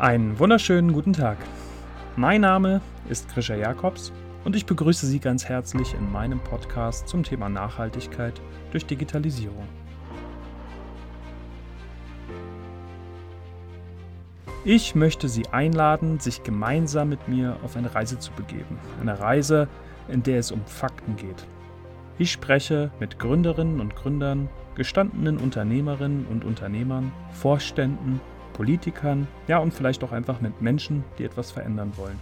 Einen wunderschönen guten Tag. Mein Name ist Grisha Jakobs und ich begrüße Sie ganz herzlich in meinem Podcast zum Thema Nachhaltigkeit durch Digitalisierung. Ich möchte Sie einladen, sich gemeinsam mit mir auf eine Reise zu begeben. Eine Reise, in der es um Fakten geht. Ich spreche mit Gründerinnen und Gründern, gestandenen Unternehmerinnen und Unternehmern, Vorständen Politikern, ja und vielleicht auch einfach mit Menschen, die etwas verändern wollen.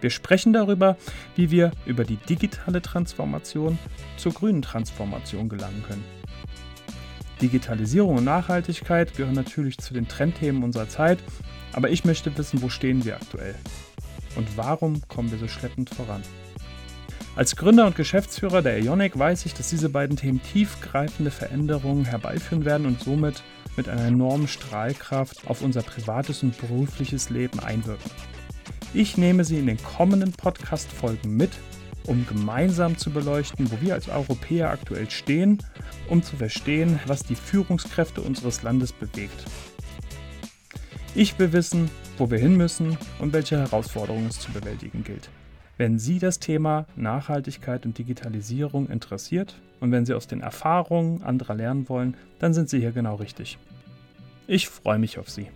Wir sprechen darüber, wie wir über die digitale Transformation zur grünen Transformation gelangen können. Digitalisierung und Nachhaltigkeit gehören natürlich zu den Trendthemen unserer Zeit, aber ich möchte wissen, wo stehen wir aktuell und warum kommen wir so schleppend voran. Als Gründer und Geschäftsführer der Ionic weiß ich, dass diese beiden Themen tiefgreifende Veränderungen herbeiführen werden und somit mit einer enormen Strahlkraft auf unser privates und berufliches Leben einwirken. Ich nehme Sie in den kommenden Podcast-Folgen mit, um gemeinsam zu beleuchten, wo wir als Europäer aktuell stehen, um zu verstehen, was die Führungskräfte unseres Landes bewegt. Ich will wissen, wo wir hin müssen und welche Herausforderungen es zu bewältigen gilt. Wenn Sie das Thema Nachhaltigkeit und Digitalisierung interessiert und wenn Sie aus den Erfahrungen anderer lernen wollen, dann sind Sie hier genau richtig. Ich freue mich auf Sie.